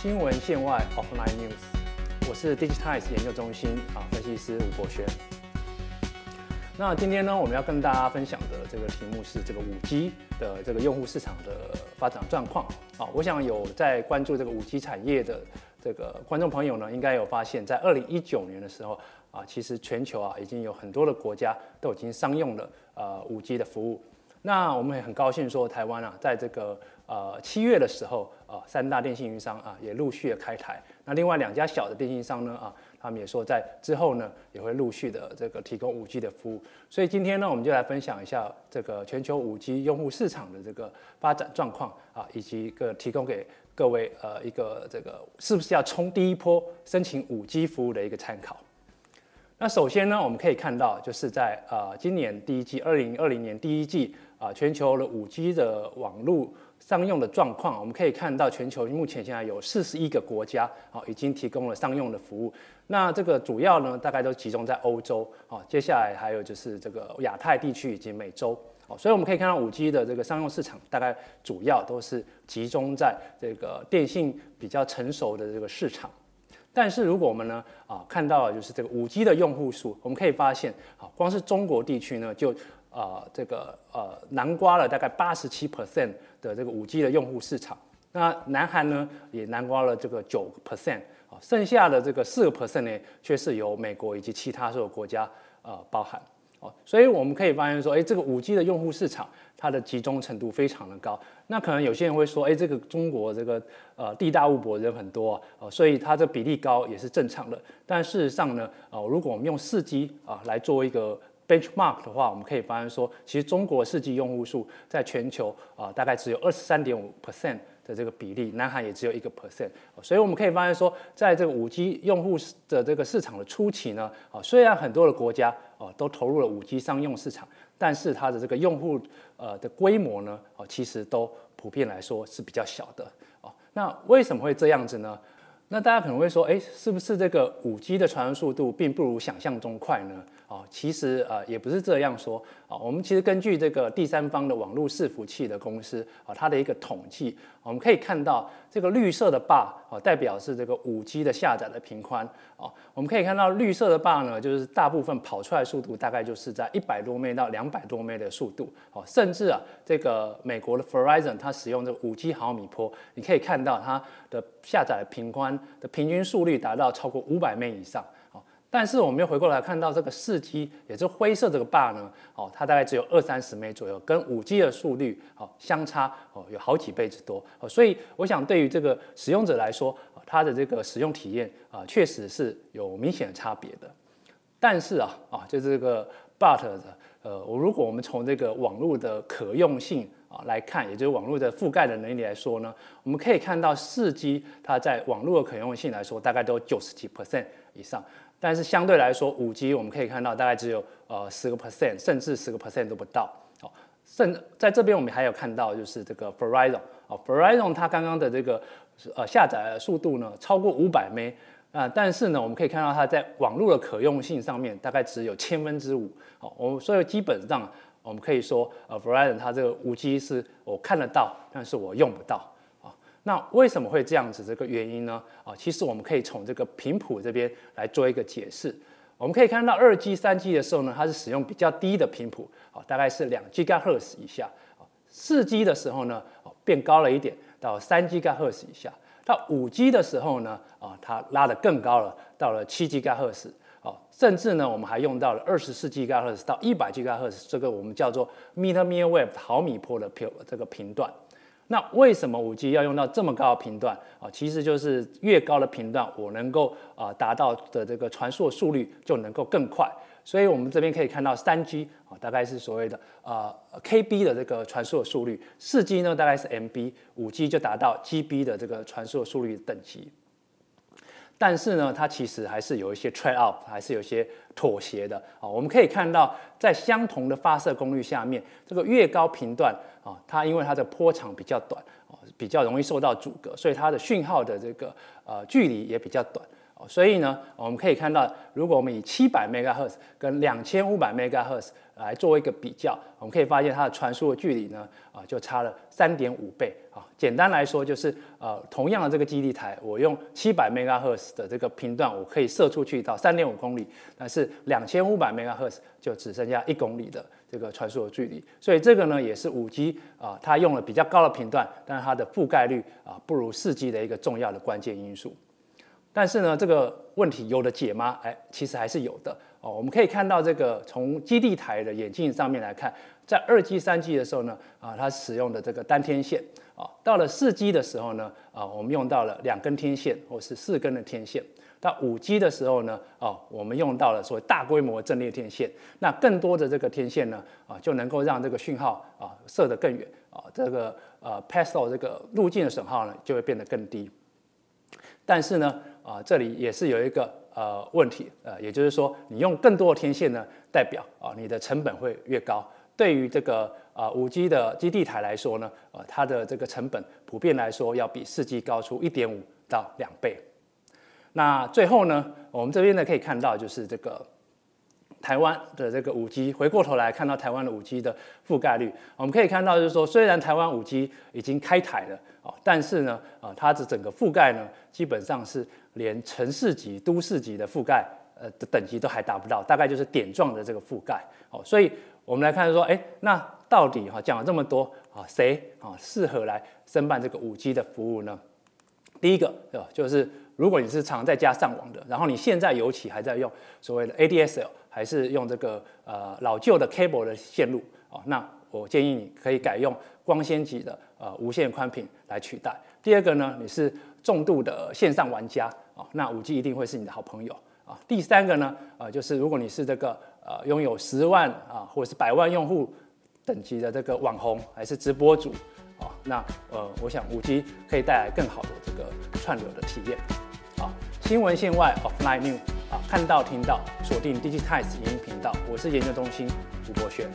新闻线外 （Offline News），我是 Digitize 研究中心啊分析师吴博轩。那今天呢，我们要跟大家分享的这个题目是这个五 G 的这个用户市场的发展状况啊。我想有在关注这个五 G 产业的这个观众朋友呢，应该有发现，在二零一九年的时候啊，其实全球啊已经有很多的国家都已经商用了呃五 G 的服务。那我们也很高兴说，台湾啊，在这个呃七月的时候啊，三大电信运营商啊也陆续的开台。那另外两家小的电信商呢啊，他们也说在之后呢也会陆续的这个提供五 G 的服务。所以今天呢，我们就来分享一下这个全球五 G 用户市场的这个发展状况啊，以及个提供给各位呃一个这个是不是要冲第一波申请五 G 服务的一个参考。那首先呢，我们可以看到就是在呃今年第一季，二零二零年第一季。啊，全球的五 G 的网络商用的状况，我们可以看到，全球目前现在有四十一个国家啊，已经提供了商用的服务。那这个主要呢，大概都集中在欧洲啊，接下来还有就是这个亚太地区以及美洲。哦，所以我们可以看到五 G 的这个商用市场，大概主要都是集中在这个电信比较成熟的这个市场。但是如果我们呢啊看到就是这个五 G 的用户数，我们可以发现啊，光是中国地区呢就啊，这个呃，南瓜了大概八十七 percent 的这个五 G 的用户市场，那南韩呢也南瓜了这个九 percent 啊，剩下的这个四个 percent 呢，却是由美国以及其他所有国家呃包含。哦，所以我们可以发现说，哎，这个五 G 的用户市场它的集中程度非常的高。那可能有些人会说，哎，这个中国这个呃地大物博人很多啊，所以它这比例高也是正常的。但事实上呢，呃，如果我们用四 G 啊来做一个 benchmark 的话，我们可以发现说，其实中国四 G 用户数在全球啊，大概只有二十三点五 percent 的这个比例，南韩也只有一个 percent，所以我们可以发现说，在这个五 G 用户的这个市场的初期呢，啊，虽然很多的国家啊都投入了五 G 商用市场，但是它的这个用户呃的规模呢，啊，其实都普遍来说是比较小的，哦，那为什么会这样子呢？那大家可能会说，哎，是不是这个五 G 的传输速度并不如想象中快呢？哦，其实呃也不是这样说啊。我们其实根据这个第三方的网络伺服器的公司啊，它的一个统计，我们可以看到这个绿色的 bar 啊，代表是这个五 G 的下载的频宽啊。我们可以看到绿色的 bar 呢，就是大部分跑出来速度大概就是在一百多 m 到两百多 m 的速度哦。甚至啊，这个美国的 Verizon 它使用这个五 G 毫米波，你可以看到它的下载频宽的平均速率达到超过五百 m 以上。但是我们又回过来看到这个四 G，也就是灰色这个 bar 呢，哦，它大概只有二三十枚左右，跟五 G 的速率哦相差哦有好几倍之多，哦，所以我想对于这个使用者来说，它的这个使用体验啊，确实是有明显的差别的。但是啊啊，就这个 but 的呃，我如果我们从这个网络的可用性啊来看，也就是网络的覆盖的能力来说呢，我们可以看到四 G 它在网络的可用性来说，大概都九十几 percent 以上。但是相对来说，五 G 我们可以看到大概只有呃十个 percent，甚至十个 percent 都不到。好，甚在这边我们还有看到就是这个 Verizon，哦，Verizon 它刚刚的这个呃下载速度呢超过五百 m 啊，但是呢我们可以看到它在网络的可用性上面大概只有千分之五。好，我们所以基本上我们可以说呃 Verizon 它这个五 G 是我看得到，但是我用不到。那为什么会这样子？这个原因呢？啊，其实我们可以从这个频谱这边来做一个解释。我们可以看到二 G、三 G 的时候呢，它是使用比较低的频谱，啊，大概是两 GHz 以下。啊，四 G 的时候呢，哦，变高了一点，到三 GHz 以下。到五 G 的时候呢，啊，它拉得更高了，到了七 GHz。啊，甚至呢，我们还用到了二十四 GHz 到一百 GHz，这个我们叫做 millimeter wave 毫米波的频这个频段。那为什么五 G 要用到这么高的频段啊？其实就是越高的频段，我能够啊达到的这个传输的速率就能够更快。所以我们这边可以看到，三 G 啊大概是所谓的啊 KB 的这个传输的速率，四 G 呢大概是 MB，五 G 就达到 GB 的这个传输的速率等级。但是呢，它其实还是有一些 trade off，还是有一些妥协的啊。我们可以看到，在相同的发射功率下面，这个越高频段啊，它因为它的波长比较短啊，比较容易受到阻隔，所以它的讯号的这个呃距离也比较短所以呢，我们可以看到，如果我们以七百 MHz 跟两千五百 MHz 来做一个比较，我们可以发现它的传输的距离呢，啊，就差了三点五倍啊。简单来说，就是呃，同样的这个基地台，我用七百 MHz 的这个频段，我可以射出去到三点五公里，但是两千五百 MHz 就只剩下一公里的这个传输的距离。所以这个呢，也是五 G 啊，它用了比较高的频段，但是它的覆盖率啊，不如四 G 的一个重要的关键因素。但是呢，这个问题有的解吗？哎，其实还是有的哦。我们可以看到，这个从基地台的眼镜上面来看，在二 G、三 G 的时候呢，啊，它使用的这个单天线啊，到了四 G 的时候呢，啊，我们用到了两根天线或是四根的天线。到五 G 的时候呢，哦，我们用到了所谓大规模阵列天线。那更多的这个天线呢，啊，就能够让这个讯号啊射得更远啊，这个呃 pass 到这个路径的损耗呢，就会变得更低。但是呢，啊，这里也是有一个呃问题，呃，也就是说，你用更多的天线呢，代表啊，你的成本会越高。对于这个啊五 G 的基地台来说呢，呃，它的这个成本普遍来说要比四 G 高出一点五到两倍。那最后呢，我们这边呢可以看到，就是这个。台湾的这个五 G，回过头来看到台湾的五 G 的覆盖率，我们可以看到，就是说，虽然台湾五 G 已经开台了啊，但是呢，啊，它的整个覆盖呢，基本上是连城市级、都市级的覆盖，呃的等级都还达不到，大概就是点状的这个覆盖。哦，所以我们来看说，哎，那到底哈讲了这么多啊，谁啊适合来申办这个五 G 的服务呢？第一个对吧，就是如果你是常在家上网的，然后你现在尤其还在用所谓的 ADSL。还是用这个呃老旧的 cable 的线路哦，那我建议你可以改用光纤级的呃无线宽频来取代。第二个呢，你是重度的线上玩家哦，那五 G 一定会是你的好朋友啊。第三个呢，呃，就是如果你是这个呃拥有十万啊或者是百万用户等级的这个网红还是直播主啊，那呃，我想五 G 可以带来更好的这个串流的体验。新闻线外 offline news。啊，看到听到，锁定 Digitize 影音频道，我是研究中心主播轩。